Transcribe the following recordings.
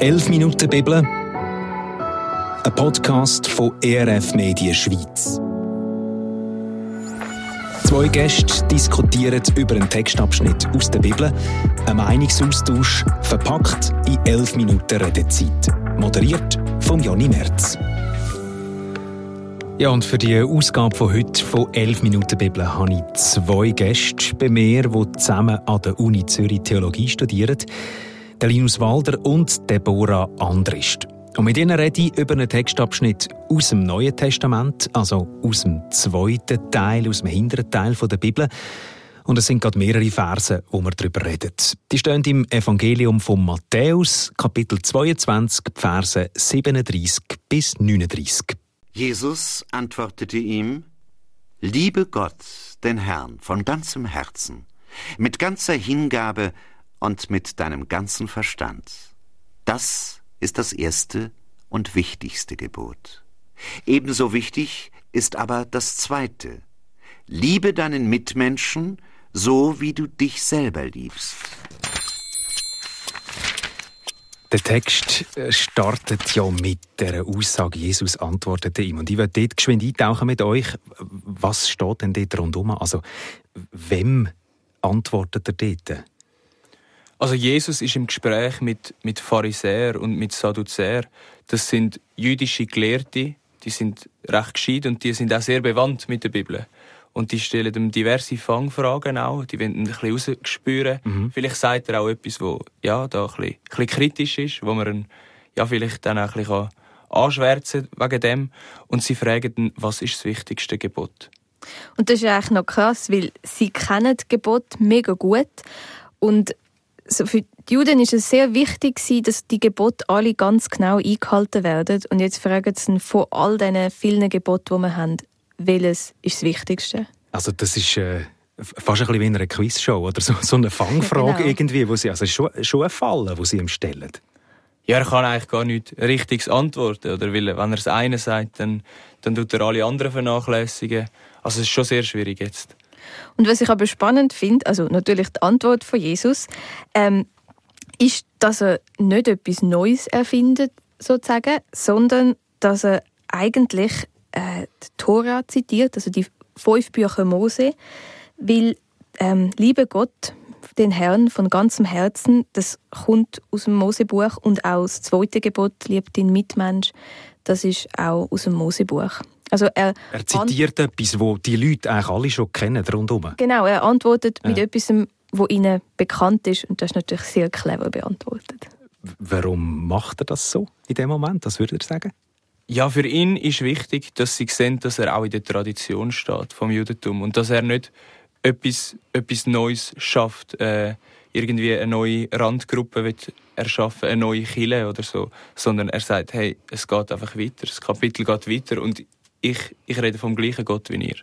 11 Minuten Bibel, ein Podcast von ERF Medien Schweiz. Zwei Gäste diskutieren über einen Textabschnitt aus der Bibel, ein Meinungsaustausch verpackt in 11 Minuten Redezeit. Moderiert von Jonny Merz. Ja, und für die Ausgabe von heute von 11 Minuten Bibel habe ich zwei Gäste bei mir, die zusammen an der Uni Zürich Theologie studieren. Linus Walder und Deborah Andrist. Und mit ihnen rede ich über einen Textabschnitt aus dem Neuen Testament, also aus dem zweiten Teil, aus dem hinteren Teil der Bibel. Und es sind gerade mehrere Verse, wo wir darüber reden. Die stehen im Evangelium von Matthäus, Kapitel 22, Verse 37 bis 39. Jesus antwortete ihm, Liebe Gott, den Herrn, von ganzem Herzen, mit ganzer Hingabe und mit deinem ganzen Verstand. Das ist das erste und wichtigste Gebot. Ebenso wichtig ist aber das zweite. Liebe deinen Mitmenschen, so wie du dich selber liebst. Der Text äh, startet ja mit der Aussage, Jesus antwortete ihm. Und ich werde dort geschwind eintauchen mit euch. Was steht denn dort rundherum? Also, wem antwortet er dort? Also Jesus ist im Gespräch mit, mit Pharisäer und mit Sadduzäer. Das sind jüdische Gelehrte, die sind recht gescheit und die sind auch sehr bewandt mit der Bibel. Und die stellen ihm diverse Fangfragen auch. Die wollen ein bisschen rausspüren. Mhm. Vielleicht sagt er auch etwas, wo ja, da ein bisschen, ein bisschen kritisch ist, wo man ja, vielleicht dann auch ein bisschen anschwärzen wegen dem. Und sie fragen dann, was ist das wichtigste Gebot? Und das ist eigentlich noch krass, weil sie kennen das Gebot mega gut. Und so für die Juden ist es sehr wichtig, dass die Gebote alle ganz genau eingehalten werden. Und jetzt fragen sie von all diesen vielen Geboten, die wir haben, welches ist das Wichtigste? Also das ist äh, fast ein bisschen wie in einer Quizshow oder so, so eine Fangfrage genau. irgendwie, wo sie also schon, schon ein Fall, wo sie ihm stellen. Ja, er kann eigentlich gar nicht richtiges antworten, oder? Weil, wenn er das eine sagt, dann, dann tut er alle anderen vernachlässigen. Also es ist schon sehr schwierig jetzt. Und was ich aber spannend finde, also natürlich die Antwort von Jesus, ähm, ist, dass er nicht etwas Neues erfindet, sozusagen, sondern dass er eigentlich äh, die Tora zitiert, also die fünf Bücher Mose, weil ähm, liebe Gott, den Herrn von ganzem Herzen, das kommt aus dem Mosebuch und auch das zweite Gebot, liebt den Mitmensch, das ist auch aus dem Mosebuch. Also er, er zitiert etwas, wo die Leute eigentlich alle schon kennen rundherum. Genau, er antwortet ja. mit etwas, wo ihnen bekannt ist und das ist natürlich sehr clever beantwortet. Warum macht er das so in dem Moment? Was würde er sagen? Ja, für ihn ist wichtig, dass sie sehen, dass er auch in der Tradition steht vom Judentum und dass er nicht etwas, etwas Neues schafft, äh, irgendwie eine neue Randgruppe wird erschaffen, eine neue Kille oder so, sondern er sagt, hey, es geht einfach weiter, das Kapitel geht weiter und ich, ich rede vom gleichen Gott wie ihr.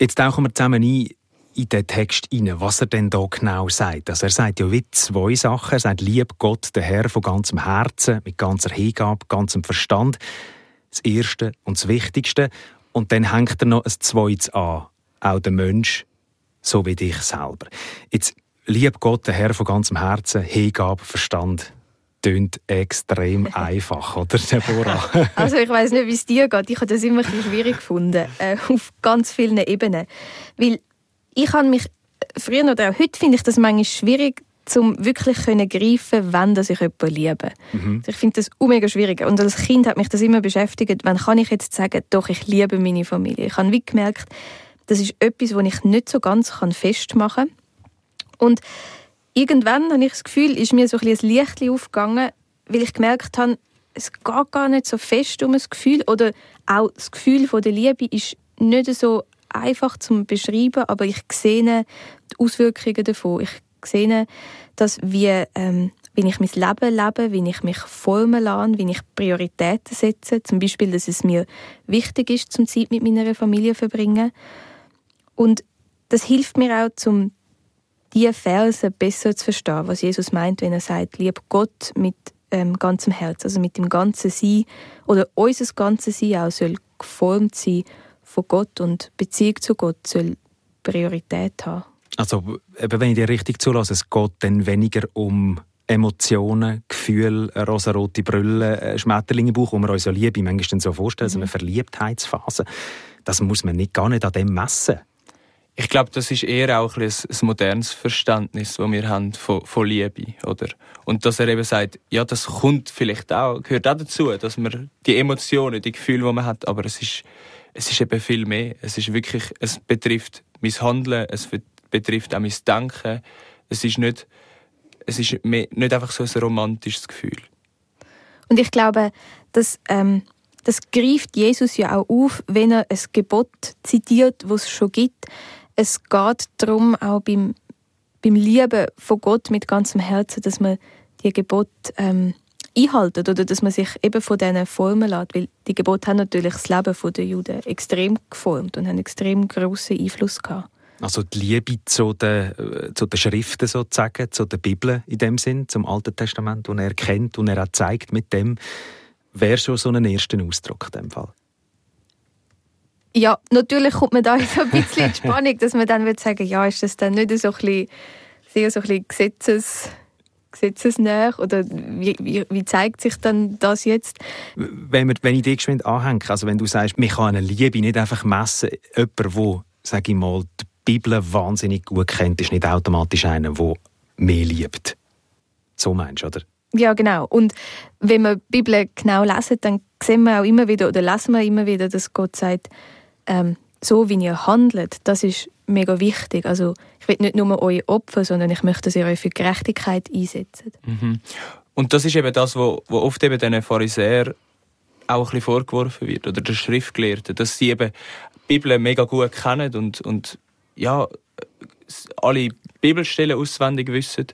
Jetzt tauchen wir zusammen ein in den Text hinein, was er denn da genau sagt. Also er sagt ja wie zwei Sachen. Er sagt, lieb Gott, der Herr von ganzem Herzen, mit ganzer Hingabe, ganzem Verstand. Das Erste und das Wichtigste. Und dann hängt er noch ein Zweites an. Auch der Mensch, so wie dich selber. Jetzt, lieb Gott, der Herr von ganzem Herzen, Hingabe, Verstand tönt extrem einfach, oder Deborah? also ich weiß nicht, wie es dir geht. Ich habe das immer ein bisschen schwierig gefunden, äh, auf ganz vielen Ebenen. Weil ich habe mich früher oder auch heute finde ich das manchmal schwierig, um wirklich können greifen, wenn das ich jemanden liebe. Mhm. Also ich finde das mega schwierig. Und als Kind hat mich das immer beschäftigt, wann kann ich jetzt sagen, doch, ich liebe meine Familie. Ich habe wie gemerkt, das ist etwas, was ich nicht so ganz festmachen kann. Und irgendwann habe ich das Gefühl, ist mir so ein, ein Licht aufgegangen, weil ich gemerkt habe, es geht gar nicht so fest um das Gefühl oder auch das Gefühl von der Liebe ist nicht so einfach zu beschreiben, aber ich sehe die Auswirkungen davon. Ich sehe, dass wie, ähm, wie ich mein Leben lebe, wie ich mich formen lasse, wie ich Prioritäten setze. Zum Beispiel, dass es mir wichtig ist, zum Zeit mit meiner Familie zu verbringen. Und das hilft mir auch, zum diese Verse besser zu verstehen, was Jesus meint, wenn er sagt, lieb Gott mit ähm, ganzem Herz, also mit dem ganzen Sein oder unser ganzes Sein auch soll geformt sein von Gott und Beziehung zu Gott soll Priorität haben. Also, wenn ich dir richtig zulasse, es geht dann weniger um Emotionen, Gefühle, rosarote Brille, Schmetterlinge im Bauch, wo wir uns ja Liebe manchmal so vorstellen, mhm. so eine Verliebtheitsphase. Das muss man nicht, gar nicht an dem messen. Ich glaube, das ist eher auch ein, ein, modernes Verständnis, das wir haben von, von Liebe, oder? Und dass er eben sagt, ja, das kommt vielleicht auch, gehört auch dazu, dass man die Emotionen, die Gefühle, die man hat, aber es ist, es ist eben viel mehr. Es ist wirklich, es betrifft mein Handeln, es betrifft auch mein Denken. Es ist nicht, es ist mehr, nicht einfach so ein romantisches Gefühl. Und ich glaube, dass ähm, das greift Jesus ja auch auf, wenn er ein Gebot zitiert, was es schon gibt es geht darum, auch beim, beim Lieben von Gott mit ganzem Herzen, dass man die Gebote ähm, einhaltet oder dass man sich eben von diesen formen lässt. Weil die Gebote haben natürlich das Leben der Juden extrem geformt und haben extrem grossen Einfluss gehabt. Also die Liebe zu den, äh, zu den Schriften sozusagen, zu der Bibel in dem Sinn, zum Alten Testament, und er kennt und er auch zeigt mit dem, wäre schon so ein erster Ausdruck in dem Fall. Ja, natürlich kommt man da so ein bisschen in Spannung, dass man dann würde sagen, ja, ist das dann nicht so ein bisschen, sehr so ein bisschen Gesetzes, gesetzesnäher oder wie, wie, wie, zeigt sich dann das jetzt? Wenn, wir, wenn ich dich geschwind anhänge, also wenn du sagst, man kann eine Liebe nicht einfach messen, jemand, der, sage ich mal, die Bibel wahnsinnig gut kennt, ist nicht automatisch einer, der mehr liebt. So meinst du, oder? Ja, genau. Und wenn wir die Bibel genau lesen, dann sehen wir auch immer wieder, oder lesen wir immer wieder, dass Gott sagt, ähm, so wie ihr handelt, das ist mega wichtig. Also ich will nicht nur euch opfern, sondern ich möchte, dass ihr euch für Gerechtigkeit einsetzt. Mhm. Und das ist eben das, was oft eben den Pharisäern auch ein bisschen vorgeworfen wird, oder der Schriftgelehrten, dass sie eben die Bibel mega gut kennen und, und ja, alle Bibelstellen auswendig wissen,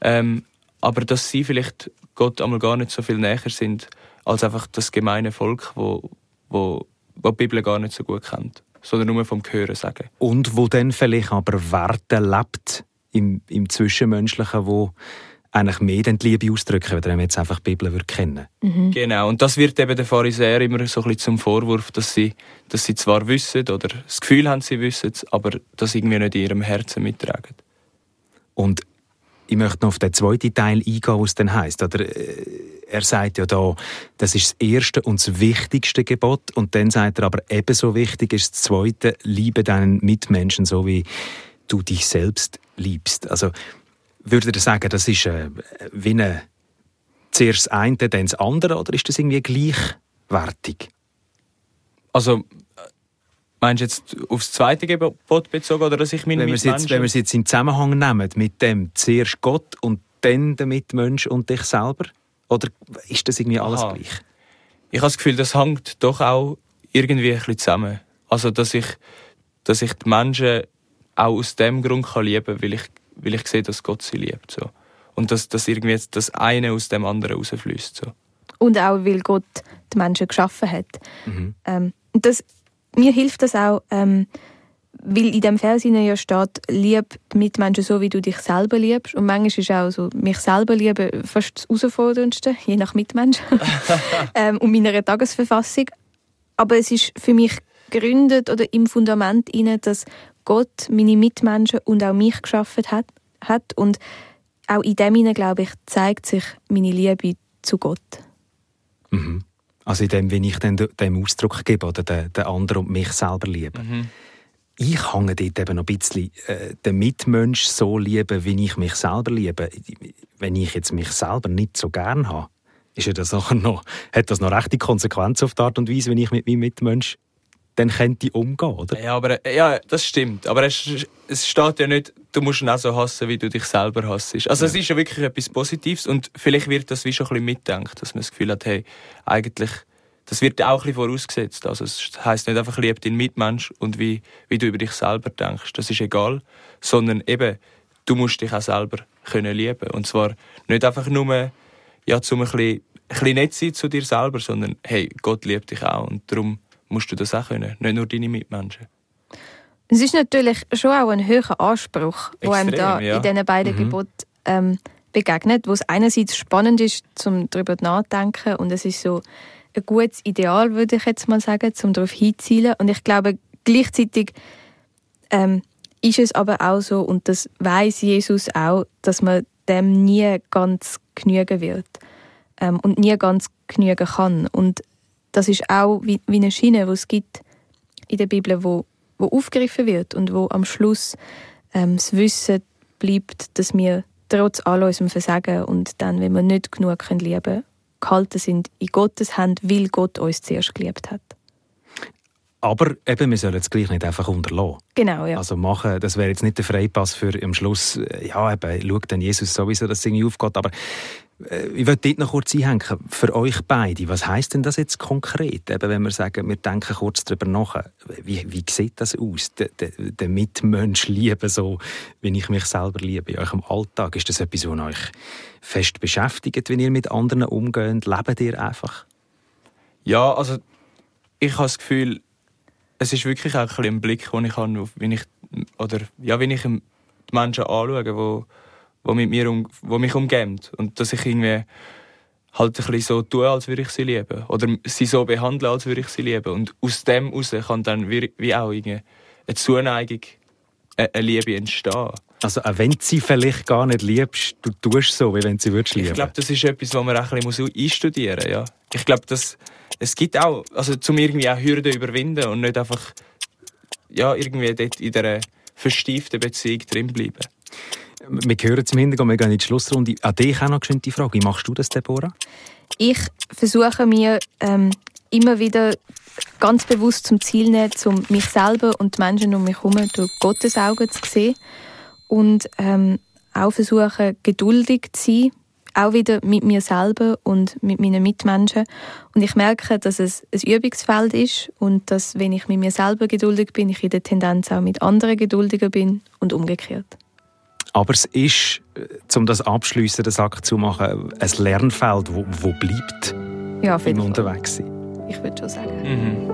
ähm, aber dass sie vielleicht Gott einmal gar nicht so viel näher sind als einfach das gemeine Volk, wo, wo die die Bibel gar nicht so gut kennt, sondern nur vom Hören sagen. Und wo dann vielleicht aber Werte lebt im, im Zwischenmenschlichen, wo eigentlich mehr die Liebe ausdrücken, wenn man jetzt einfach die Bibel kennen mhm. Genau, und das wird eben den Pharisäern immer so ein bisschen zum Vorwurf, dass sie, dass sie zwar wissen oder das Gefühl haben, sie wissen es, aber das irgendwie nicht in ihrem Herzen mittragen. Und ich möchte noch auf den zweiten Teil eingehen, was dann heisst. Oder, äh, er sagt ja da, das ist das erste und das wichtigste Gebot. Und dann sagt er aber, ebenso wichtig ist das zweite, liebe deinen Mitmenschen so, wie du dich selbst liebst. Also, würde er sagen, das ist äh, wie eine, zuerst das eine, dann das andere, oder ist das irgendwie gleichwertig? Also, Meinst du jetzt aufs zweite Gebot bezogen oder dass ich meine wenn wir jetzt, Wenn wir es jetzt in Zusammenhang nehmen mit dem zuerst Gott und dann der Mitmensch und dich selber? Oder ist das irgendwie alles Aha. gleich? Ich habe das Gefühl, das hängt doch auch irgendwie ein bisschen zusammen. Also, dass ich, dass ich die Menschen auch aus dem Grund kann lieben kann, weil ich, weil ich sehe, dass Gott sie liebt. So. Und dass, dass irgendwie das eine aus dem anderen rausfließt. So. Und auch, weil Gott die Menschen geschaffen hat. Mhm. Ähm, das mir hilft das auch, ähm, weil in dem Vers ja steht, lieb die Mitmenschen so, wie du dich selber liebst. Und manchmal ist auch so, mich selber lieben fast das Herausforderndste, je nach Mitmensch ähm, und meiner Tagesverfassung. Aber es ist für mich gegründet oder im Fundament inne, dass Gott meine Mitmenschen und auch mich geschaffen hat, hat. Und auch in dem glaube ich, zeigt sich meine Liebe zu Gott. Mhm. Also in dem, wenn ich dann dem Ausdruck gebe oder den, den anderen und mich selber liebe. Mhm. Ich hänge dort eben noch ein bisschen äh, den Mitmensch so lieben, wie ich mich selber liebe. Wenn ich jetzt mich selber nicht so gern habe, ist ja das noch, hat das noch rechte Konsequenzen auf die Art und Weise, wenn ich mit meinem Mitmensch dann könnte ich umgehen, oder? Ja, aber, ja, das stimmt. Aber es, es steht ja nicht, du musst ihn auch so hassen, wie du dich selber hasst. Also ja. es ist ja wirklich etwas Positives und vielleicht wird das wie schon ein bisschen mitdenkt, dass man das Gefühl hat, hey, eigentlich, das wird auch ein bisschen vorausgesetzt. Also es heisst nicht einfach, lieb deinen Mitmensch und wie, wie du über dich selber denkst. Das ist egal, sondern eben, du musst dich auch selber können lieben. Und zwar nicht einfach nur, ja, zum ein bisschen, ein bisschen nett sein zu dir selber, sondern hey, Gott liebt dich auch und darum musst du das auch können, nicht nur deine Mitmenschen. Es ist natürlich schon auch ein höherer Anspruch, der einem da ja. in diesen beiden mhm. Geboten ähm, begegnet, wo es einerseits spannend ist, um darüber nachzudenken und es ist so ein gutes Ideal, würde ich jetzt mal sagen, um darauf hinzuzielen. Und ich glaube, gleichzeitig ähm, ist es aber auch so, und das weiß Jesus auch, dass man dem nie ganz genügen wird ähm, und nie ganz genügen kann. Und das ist auch wie, wie eine Schiene, die es gibt in der Bibel, wo, wo aufgegriffen wird und wo am Schluss ähm, das Wissen bleibt, dass wir trotz all unserem Versagen und dann, wenn wir nicht genug können lieben gehalten sind in Gottes Hand, weil Gott uns zuerst geliebt hat. Aber eben, wir sollen es gleich nicht einfach unterlassen. Genau, ja. Also machen, das wäre jetzt nicht der Freipass für am Schluss, äh, ja, eben, schaut dann Jesus sowieso, dass es irgendwie aufgeht. Aber ich würde dort noch kurz einhängen. Für euch beide, was heisst denn das jetzt konkret? Eben, wenn wir sagen, wir denken kurz darüber nach. Wie, wie sieht das aus? Der, der, der Mitmensch lieben, so wie ich mich selber liebe in eurem Alltag. Ist das etwas, was euch fest beschäftigt, wenn ihr mit anderen umgeht? Lebt ihr einfach? Ja, also ich habe das Gefühl, es ist wirklich auch ein, ein Blick, den ich habe, wenn ich, oder, ja, wenn ich die Menschen anschaue, wo, wo, mit mir um, wo mich umgeben. Und dass ich irgendwie halt ein bisschen so tue, als würde ich sie lieben. Oder sie so behandeln, als würde ich sie lieben. Und aus dem heraus kann dann wie, wie auch eine Zuneigung, eine Liebe entstehen. Also auch wenn du sie vielleicht gar nicht liebst, du tust so, wie wenn sie würdest lieben. Ich glaube, das ist etwas, was man auch ein bisschen einstudieren muss. Ja. Ich glaube, dass es gibt auch, also zum irgendwie auch Hürden überwinden und nicht einfach ja, irgendwie dort in dieser verstieften Beziehung drin bleiben. Wir hören zum Hintergrund, wir gehen in die Schlussrunde. An dich auch noch die Frage. Wie machst du das, Deborah? Ich versuche mir ähm, immer wieder ganz bewusst zum Ziel nehmen, um mich selber und die Menschen um mich herum durch Gottes Augen zu sehen und ähm, auch versuchen, geduldig zu sein, auch wieder mit mir selber und mit meinen Mitmenschen. Und ich merke, dass es ein Übungsfeld ist und dass, wenn ich mit mir selber geduldig bin, ich in der Tendenz auch mit anderen geduldiger bin und umgekehrt. Aber es ist, äh, um das abschließen, den Sack zu machen, ein Lernfeld, wo, wo bleibt ja, im unterwegs sein. Ich würde schon sagen. Mhm.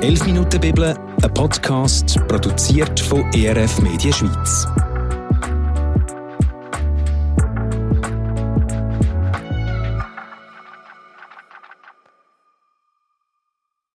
«11 Minuten Bibel», ein Podcast, produziert von ERF Media Schweiz.